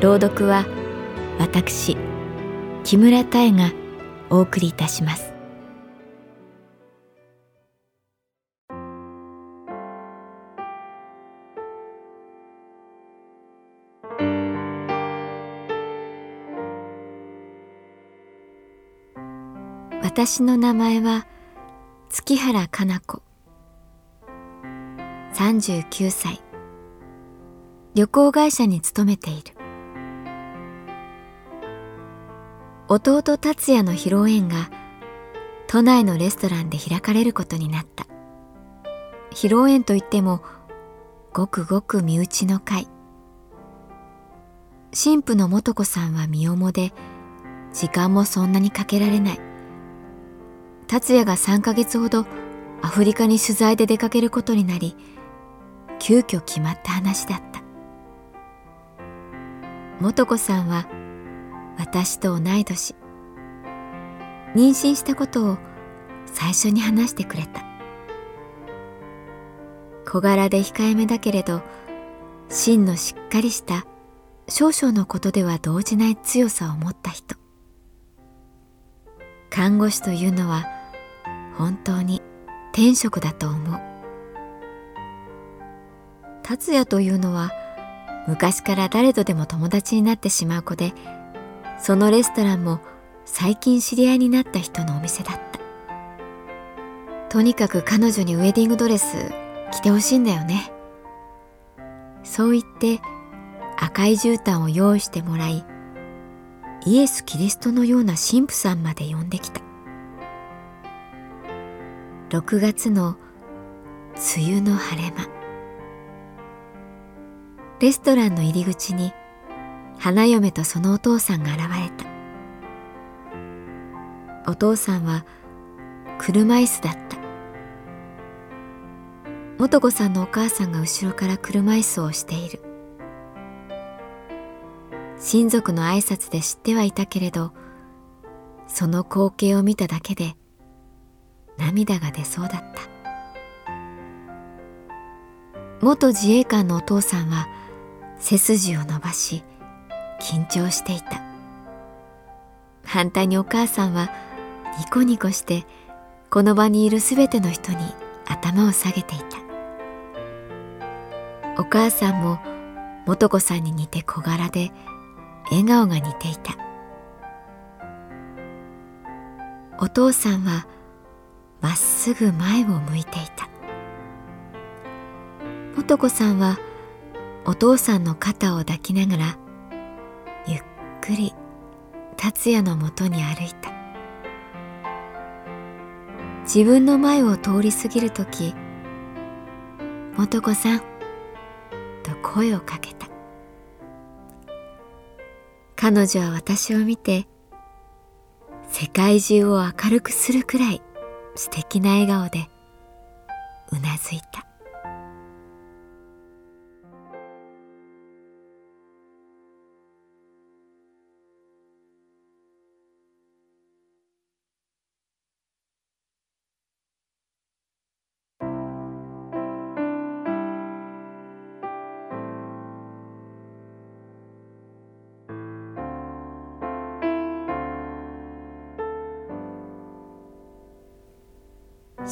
朗読は私木村多江がお送りいたします。私の名前は月原かな子。39歳。旅行会社に勤めている。弟達也の披露宴が都内のレストランで開かれることになった。披露宴といってもごくごく身内の会。神父の素子さんは身重で時間もそんなにかけられない。達也が3ヶ月ほどアフリカに取材で出かけることになり急遽決まった話だった。素子さんは私と同い年。妊娠したことを最初に話してくれた。小柄で控えめだけれど芯のしっかりした少々のことでは動じない強さを持った人。看護師というのは本当に天職だと思う。達也というのは昔から誰とでも友達になってしまう子でそのレストランも最近知り合いになった人のお店だった。とにかく彼女にウェディングドレス着てほしいんだよね。そう言って赤い絨毯を用意してもらいイエス・キリストのような神父さんまで呼んできた。6月の梅雨の晴れ間。レストランの入り口に花嫁とそのお父さんが現れた。お父さんは車椅子だった。素子さんのお母さんが後ろから車椅子をしている。親族の挨拶で知ってはいたけれどその光景を見ただけで涙が出そうだった。元自衛官のお父さんは背筋を伸ばし緊張していた。反対にお母さんはニコニコしてこの場にいるすべての人に頭を下げていた。お母さんも素子さんに似て小柄で笑顔が似ていた。お父さんはまっすぐ前を向いていた。素子さんはお父さんの肩を抱きながらくり達也のもとに歩いた。自分の前を通り過ぎる時「素子さん」と声をかけた。彼女は私を見て世界中を明るくするくらい素敵な笑顔でうなずいた。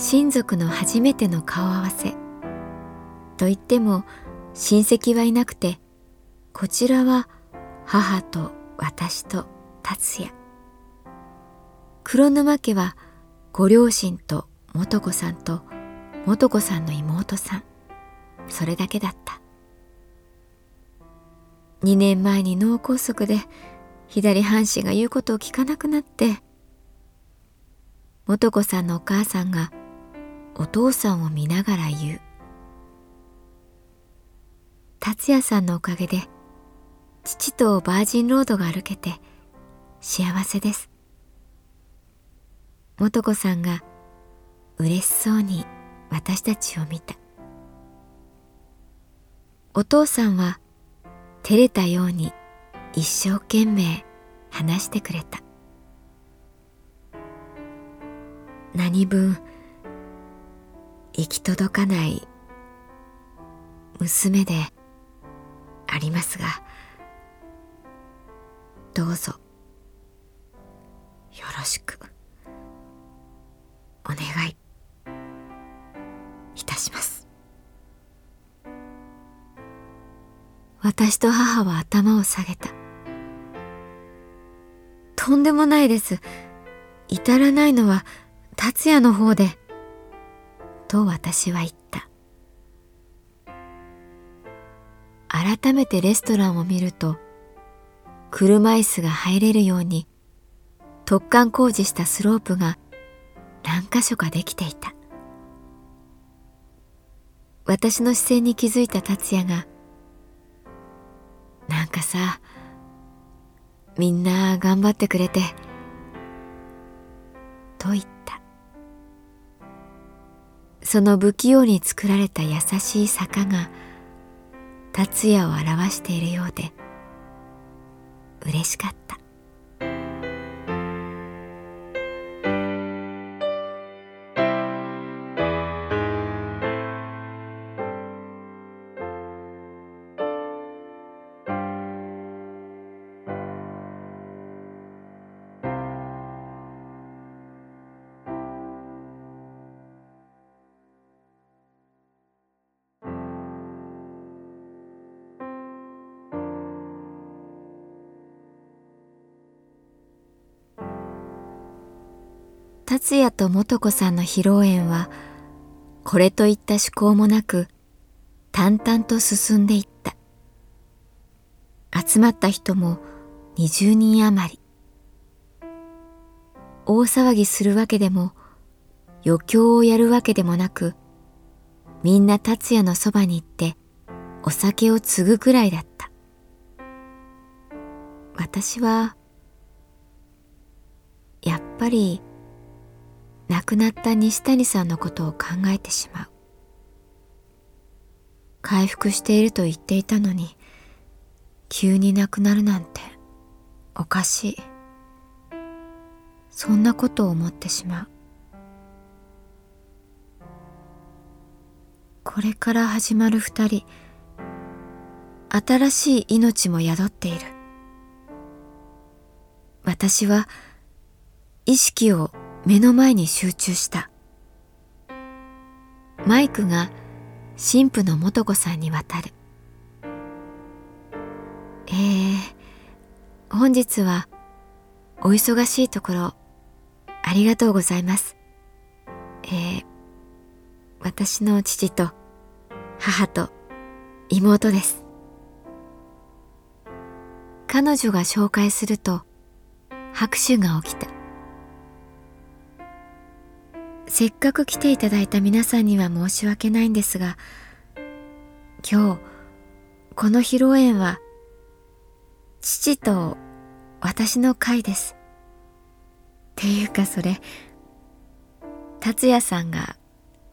親族の初めての顔合わせ。と言っても親戚はいなくてこちらは母と私と達也。黒沼家はご両親と素子さんと素子さんの妹さん。それだけだった。2年前に脳梗塞で左半身が言うことを聞かなくなって素子さんのお母さんがお父さんを見ながら言う。達也さんのおかげで父とバージンロードが歩けて幸せです。素子さんが嬉しそうに私たちを見た。お父さんは照れたように一生懸命話してくれた。何分行き届かない娘でありますがどうぞよろしくお願いいたします。私と母は頭を下げた。とんでもないです。至らないのは達也の方で。と私は言った。改めてレストランを見ると車椅子が入れるように突貫工事したスロープが何箇所かできていた。私の視線に気づいた達也が「なんかさみんな頑張ってくれて」と言った。その不器用に作られた優しい坂が達也を表しているようで嬉しかった。達也と素子さんの披露宴はこれといった趣向もなく淡々と進んでいった。集まった人も20人余り。大騒ぎするわけでも余興をやるわけでもなくみんな達也のそばに行ってお酒を継ぐくらいだった。私はやっぱり亡くなった西谷さんのことを考えてしまう。回復していると言っていたのに急に亡くなるなんておかしい。そんなことを思ってしまう。これから始まる二人新しい命も宿っている。私は意識を目の前に集中した。マイクが神父の素子さんに渡る。えー、本日はお忙しいところありがとうございます。えー、私の父と母と妹です。彼女が紹介すると拍手が起きた。せっかく来ていただいた皆さんには申し訳ないんですが今日この披露宴は父と私の会です。っていうかそれ達也さんが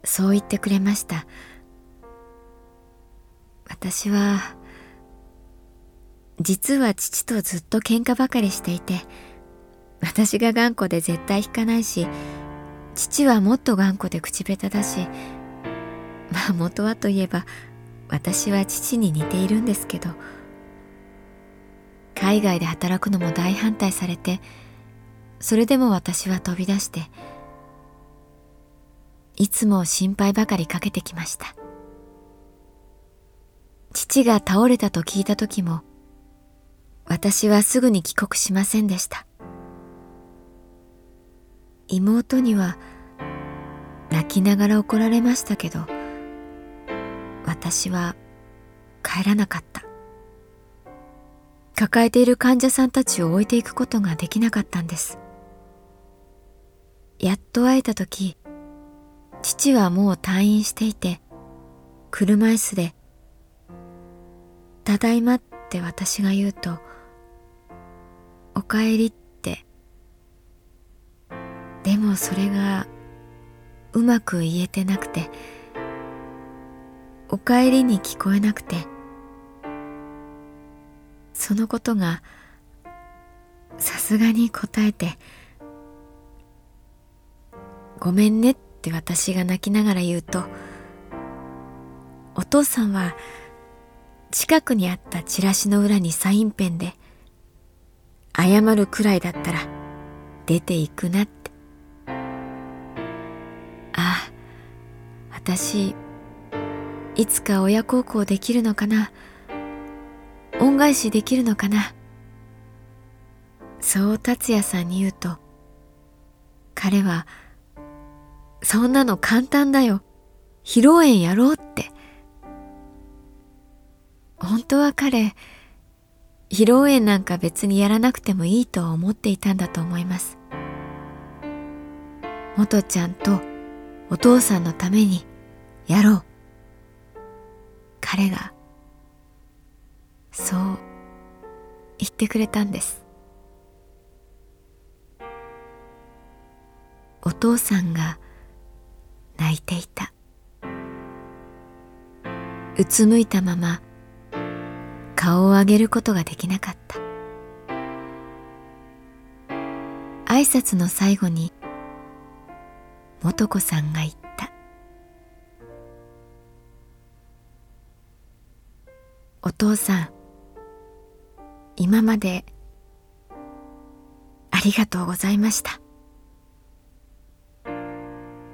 そう言ってくれました。私は実は父とずっと喧嘩ばかりしていて私が頑固で絶対引かないし父はもっと頑固で口下手だしまあ元はといえば私は父に似ているんですけど海外で働くのも大反対されてそれでも私は飛び出していつも心配ばかりかけてきました。父が倒れたと聞いた時も私はすぐに帰国しませんでした。妹には泣きながら怒られましたけど私は帰らなかった。抱えている患者さんたちを置いていくことができなかったんです。やっと会えた時父はもう退院していて車椅子で「ただいま」って私が言うと「おかえり」ってでもそれがうまく言えてなくて「おかえり」に聞こえなくてそのことがさすがに答えて「ごめんね」って私が泣きながら言うとお父さんは近くにあったチラシの裏にサインペンで謝るくらいだったら出ていくなって私いつか親孝行できるのかな？恩返しできるのかな？そう達也さんに言うと彼は「そんなの簡単だよ。披露宴やろう」って。本当は彼披露宴なんか別にやらなくてもいいと思っていたんだと思います。元ちゃんとお父さんのために。やろう。彼がそう言ってくれたんです。お父さんが泣いていた。うつむいたまま顔を上げることができなかった。挨拶の最後に素子さんが言った「父さん今までありがとうございました。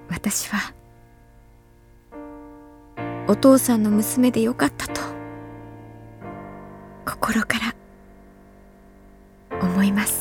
私はお父さんの娘でよかったと心から思います。